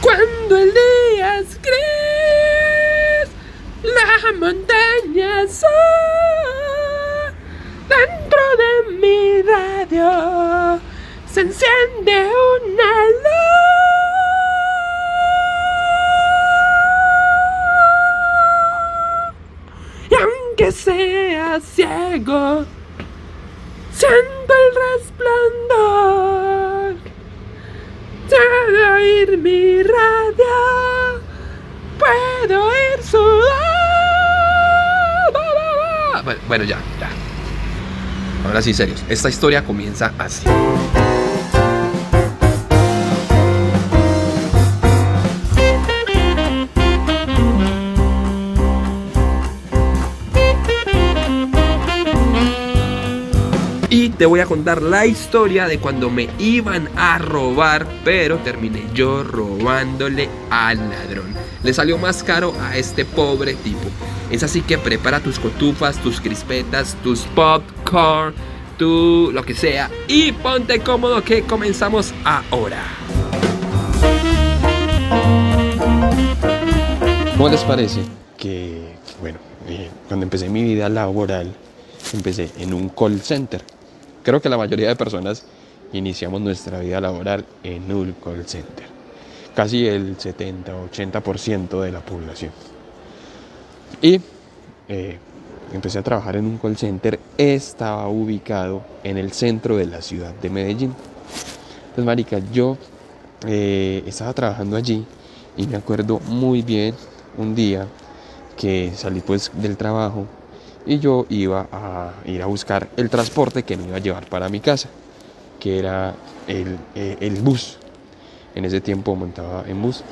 Cuando el día es gris, la montaña son dentro de mi radio se enciende una luz. Y aunque sea ciego, siento el resplandor. Puedo oír mi radio, puedo oír su Bueno, ya, ya. Ahora sí, serios. Esta historia comienza así. Voy a contar la historia de cuando me iban a robar, pero terminé yo robándole al ladrón. Le salió más caro a este pobre tipo. Es así que prepara tus cotufas, tus crispetas, tus popcorn, tu lo que sea y ponte cómodo que comenzamos ahora. ¿Cómo les parece que, bueno, eh, cuando empecé mi vida laboral, empecé en un call center? Creo que la mayoría de personas iniciamos nuestra vida laboral en un call center. Casi el 70-80% de la población. Y eh, empecé a trabajar en un call center. Estaba ubicado en el centro de la ciudad de Medellín. Entonces, marica, yo eh, estaba trabajando allí y me acuerdo muy bien un día que salí pues del trabajo y yo iba a ir a buscar el transporte que me iba a llevar para mi casa, que era el, eh, el bus. En ese tiempo montaba en bus.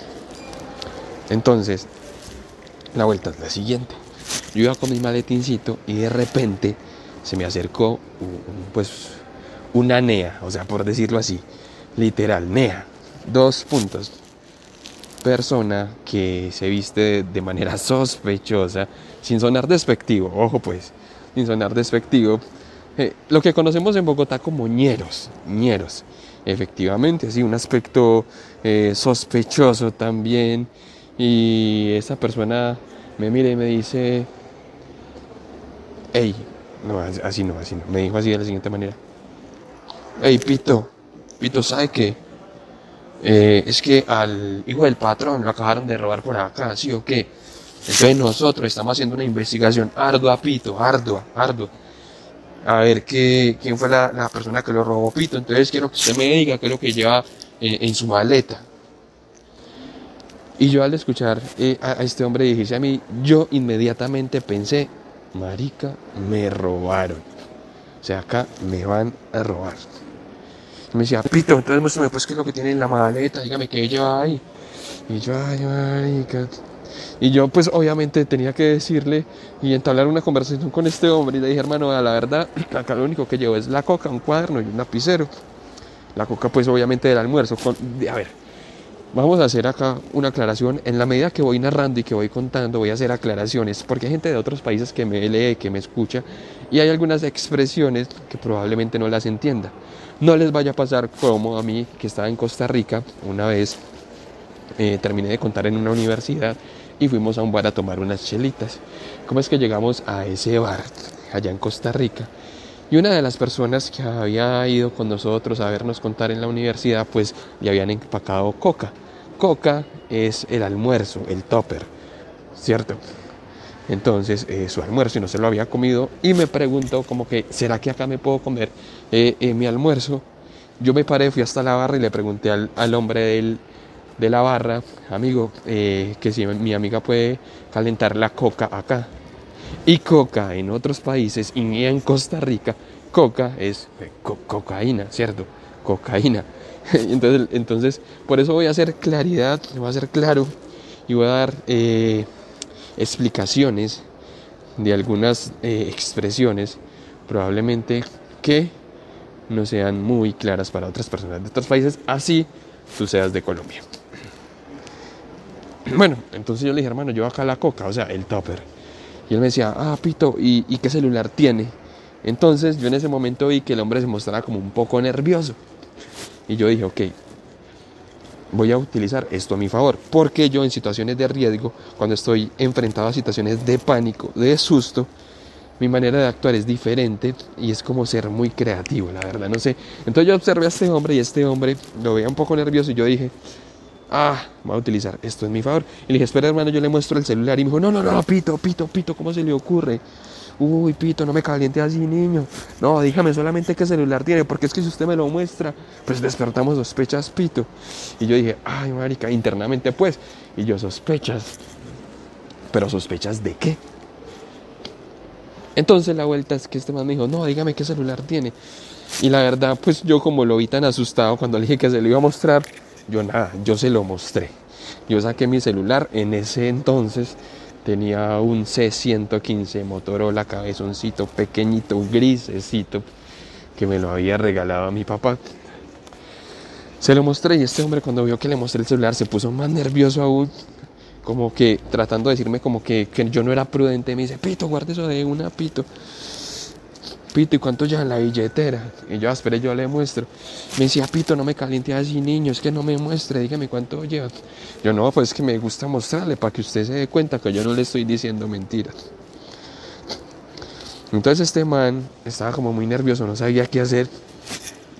Entonces, la vuelta es la siguiente. Yo iba con mi maletincito y de repente se me acercó pues una NEA, o sea, por decirlo así, literal, NEA, dos puntos. Persona que se viste de manera sospechosa, sin sonar despectivo, ojo pues, sin sonar despectivo, eh, lo que conocemos en Bogotá como ñeros, ñeros, efectivamente, así un aspecto eh, sospechoso también, y esa persona me mira y me dice, hey, no, así no, así no, me dijo así de la siguiente manera, hey Pito, Pito, ¿sabe qué? Eh, es que al hijo del patrón lo acabaron de robar por acá, ¿sí o qué? Entonces nosotros estamos haciendo una investigación ardua, Pito, ardua, ardua. A ver qué, quién fue la, persona que lo robó, Pito. Entonces quiero que usted me diga qué es lo que lleva eh, en su maleta. Y yo al escuchar eh, a, este hombre dirigirse a mí, yo inmediatamente pensé, marica, me robaron. O sea, acá me van a robar. Me decía, Pito, entonces muéstrame pues qué es lo que tiene en la maleta, dígame qué lleva ahí. Y yo, ay, marica. Y yo pues obviamente tenía que decirle y entablar una conversación con este hombre y le dije, hermano, la verdad, acá lo único que llevo es la coca, un cuaderno y un lapicero. La coca pues obviamente del almuerzo. Con... A ver, Vamos a hacer acá una aclaración. En la medida que voy narrando y que voy contando, voy a hacer aclaraciones, porque hay gente de otros países que me lee, que me escucha, y hay algunas expresiones que probablemente no las entienda. No les vaya a pasar como a mí, que estaba en Costa Rica, una vez eh, terminé de contar en una universidad y fuimos a un bar a tomar unas chelitas. ¿Cómo es que llegamos a ese bar allá en Costa Rica? Y una de las personas que había ido con nosotros a vernos contar en la universidad, pues le habían empacado coca. Coca es el almuerzo, el topper, ¿cierto? Entonces, eh, su almuerzo y no se lo había comido y me preguntó como que, ¿será que acá me puedo comer eh, eh, mi almuerzo? Yo me paré, fui hasta la barra y le pregunté al, al hombre del, de la barra, amigo, que si mi amiga puede calentar la coca acá. Y coca en otros países y en Costa Rica, coca es eh, cocaína, ¿cierto? Cocaína. entonces, entonces, por eso voy a hacer claridad, voy a ser claro y voy a dar eh, explicaciones de algunas eh, expresiones probablemente que no sean muy claras para otras personas de otros países, así tú seas de Colombia. Bueno, entonces yo le dije, hermano, yo acá la coca, o sea, el topper. Y él me decía, ah, Pito, ¿y, qué celular tiene? Entonces yo en ese momento vi que el hombre se mostraba como un poco nervioso. Y yo dije, ok, voy a utilizar esto a mi favor. Porque yo en situaciones de riesgo, cuando estoy enfrentado a situaciones de pánico, de susto, mi manera de actuar es diferente y es como ser muy creativo, la verdad, no sé. Entonces yo observé a este hombre y este hombre lo veía un poco nervioso y yo dije, ah, voy a utilizar esto en mi favor. Y le dije, espera hermano, yo le muestro el celular y me dijo, no, no, no, pito, pito, pito, ¿cómo se le ocurre? Uy, pito, no me caliente así, niño. No, dígame solamente qué celular tiene, porque es que si usted me lo muestra, pues despertamos sospechas, pito. Y yo dije, ay, marica, internamente pues. Y yo, sospechas. Pero sospechas de qué? Entonces la vuelta es que este man me dijo, no, dígame qué celular tiene. Y la verdad, pues yo como lo vi tan asustado cuando le dije que se lo iba a mostrar, yo nada, yo se lo mostré. Yo saqué mi celular en ese entonces Tenía un C115 Motorola cabezoncito pequeñito, grisecito, que me lo había regalado a mi papá. Se lo mostré y este hombre cuando vio que le mostré el celular se puso más nervioso aún, como que tratando de decirme como que, que yo no era prudente. Me dice, Pito, guarde eso de una, Pito. Pito, ¿y cuánto lleva en la billetera? Y yo, ah, espere, yo le muestro. Me decía, Pito, no me caliente así, niño, es que no me muestre, dígame cuánto lleva. Yo, no, pues es que me gusta mostrarle para que usted se dé cuenta que yo no le estoy diciendo mentiras. Entonces este man estaba como muy nervioso, no sabía qué hacer.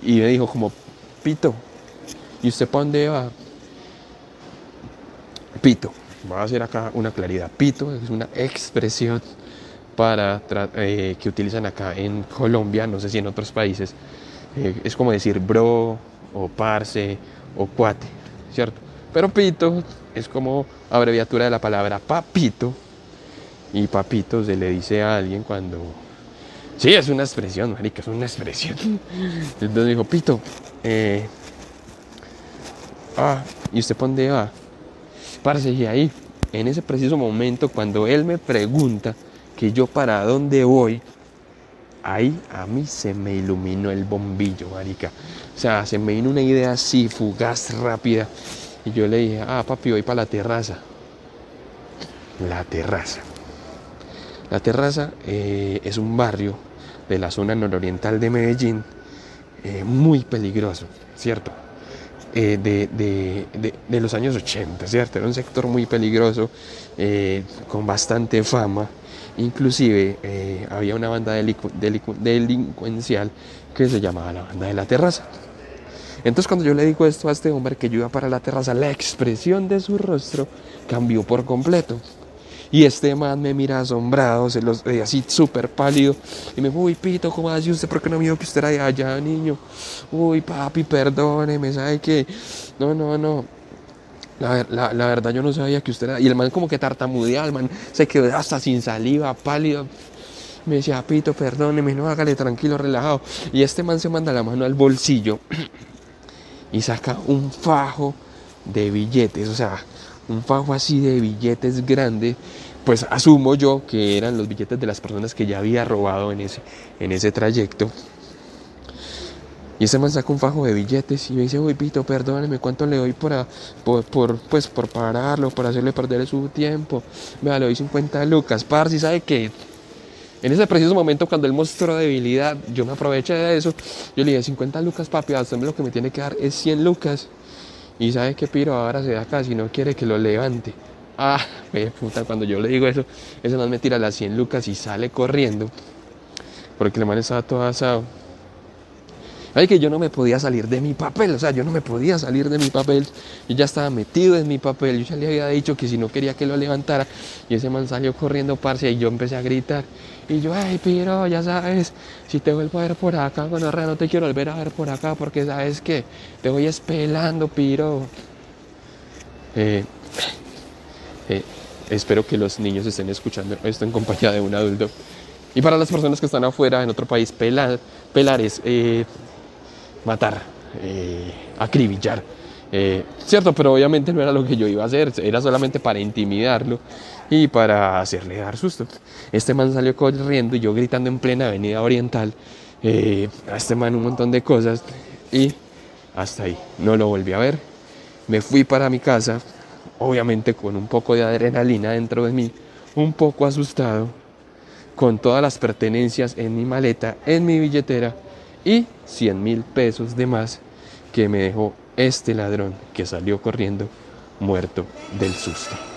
Y me dijo como, Pito, ¿y usted para dónde va? Pito, voy a hacer acá una claridad. Pito es una expresión para eh, que utilizan acá en Colombia, no sé si en otros países, eh, es como decir bro o parce o cuate, ¿cierto? Pero pito es como abreviatura de la palabra papito y papito se le dice a alguien cuando... Sí, es una expresión, marica, es una expresión. Entonces dijo, pito, eh, ah, ¿y usted dónde va? Parce, y ahí, en ese preciso momento, cuando él me pregunta, que yo para dónde voy, ahí a mí se me iluminó el bombillo, marica. O sea, se me vino una idea así, fugaz, rápida. Y yo le dije, ah, papi, voy para la terraza. La terraza. La terraza eh, es un barrio de la zona nororiental de Medellín, eh, muy peligroso, ¿cierto? Eh, de, los años 80, ¿cierto? Era un sector muy peligroso, con bastante fama. Inclusive eh, había una banda delincuencial que se llamaba la banda de la terraza. Entonces cuando yo le digo esto a este hombre que yo iba para la terraza, la expresión de su rostro cambió por completo. Y este man me mira asombrado, se los, eh, así súper pálido. Y me dijo, uy, Pito, ¿cómo hace usted? ¿Por qué no me dijo que usted era de allá, niño? Uy, papi, perdóneme, ¿sabe qué? No, no, no. La, la, verdad yo no sabía que usted era... Y el man como que tartamudeaba, el man se quedó hasta sin saliva, pálido. Me decía, Pito, perdóneme, no hágale tranquilo, relajado. Y este man se manda la mano al bolsillo y saca un fajo de billetes, o sea, un fajo así de billetes grande. Pues asumo yo que eran los billetes de las personas que ya había robado en ese, en ese trayecto. Y ese man saca un fajo de billetes y me dice, uy, Pito, perdóneme, ¿cuánto le doy por, por, pues, por pararlo, por hacerle perder su tiempo? Vea, le doy 50 lucas. Par, si sabe que en ese preciso momento cuando él mostró debilidad, yo me aproveché de eso. Yo le dije, 50 lucas, papi, a usted lo que me tiene que dar es 100 lucas. Y sabe que Piro ahora se da acá si no quiere que lo levante. Ah, me puta, cuando yo le digo eso, ese man me tira las 100 lucas y sale corriendo. Porque el man estaba todo asado. Ay, que yo no me podía salir de mi papel, o sea, yo no me podía salir de mi papel. Yo ya estaba metido en mi papel. Yo ya le había dicho que si no quería que lo levantara, y ese man salió corriendo, parce, y yo empecé a gritar. Y yo, ay, Piro, ya sabes, si te vuelvo a ver por acá, bueno, no te quiero volver a ver por acá, porque sabes que te voy espelando, Piro. Eh, eh, espero que los niños estén escuchando esto en compañía de un adulto. Y para las personas que están afuera, en otro país, pelar, pelar es eh, matar, acribillar. Eh, cierto, pero obviamente no era lo que yo iba a hacer, era solamente para intimidarlo y para hacerle dar susto. Este man salió corriendo y yo gritando en plena avenida oriental eh, a este man un montón de cosas y hasta ahí, no lo volví a ver. Me fui para mi casa, obviamente con un poco de adrenalina dentro de mí, un poco asustado, con todas las pertenencias en mi maleta, en mi billetera y 100 mil pesos de más que me dejó este ladrón que salió corriendo muerto del susto.